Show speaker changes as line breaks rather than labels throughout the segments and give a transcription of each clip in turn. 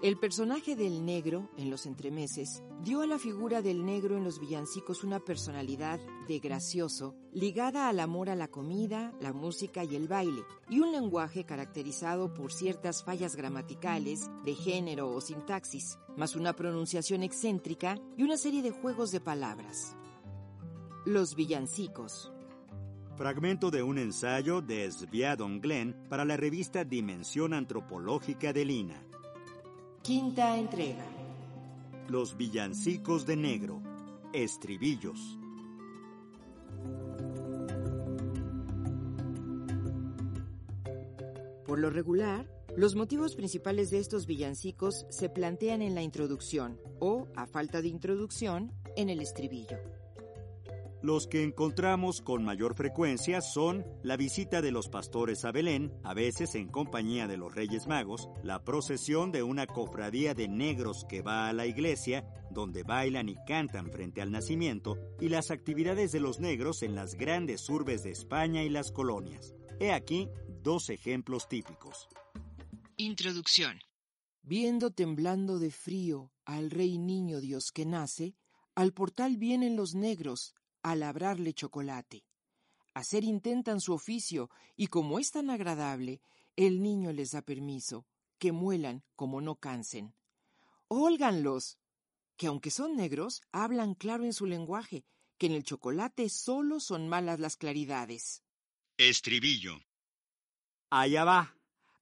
El personaje del negro en los entremeses dio a la figura del negro en los villancicos una personalidad de gracioso ligada al amor a la comida, la música y el baile, y un lenguaje caracterizado por ciertas fallas gramaticales, de género o sintaxis, más una pronunciación excéntrica y una serie de juegos de palabras. Los villancicos.
Fragmento de un ensayo de Sviadon Glenn para la revista Dimensión Antropológica de Lina.
Quinta entrega.
Los villancicos de negro. Estribillos.
Por lo regular, los motivos principales de estos villancicos se plantean en la introducción o, a falta de introducción, en el estribillo.
Los que encontramos con mayor frecuencia son la visita de los pastores a Belén, a veces en compañía de los Reyes Magos, la procesión de una cofradía de negros que va a la iglesia, donde bailan y cantan frente al nacimiento, y las actividades de los negros en las grandes urbes de España y las colonias. He aquí dos ejemplos típicos.
Introducción. Viendo temblando de frío al rey niño Dios que nace, al portal vienen los negros a labrarle chocolate. Hacer intentan su oficio y como es tan agradable, el niño les da permiso, que muelan como no cansen. Óiganlos, que aunque son negros, hablan claro en su lenguaje, que en el chocolate solo son malas las claridades.
Estribillo. Allá va,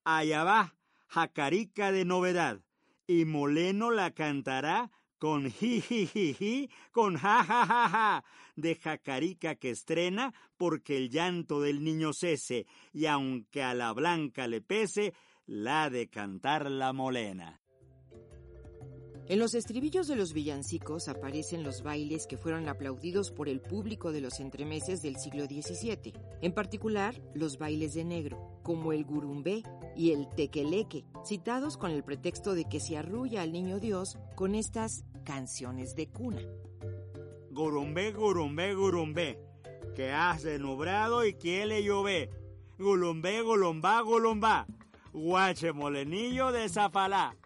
allá va, jacarica de novedad, y Moleno la cantará con ji, con ja, ja, ja, ja, de jacarica que estrena porque el llanto del niño cese, y aunque a la blanca le pese, la de cantar la molena.
En los estribillos de los villancicos aparecen los bailes que fueron aplaudidos por el público de los entremeses del siglo XVII, en particular los bailes de negro, como el gurumbé y el tequeleque, citados con el pretexto de que se arrulla al niño Dios con estas canciones de cuna.
Gurumbé, gurumbé, gurumbé, que hace nubrado y quiere llover. Gulumbé, gulumbá, gulumbá, guache molenillo de zafalá.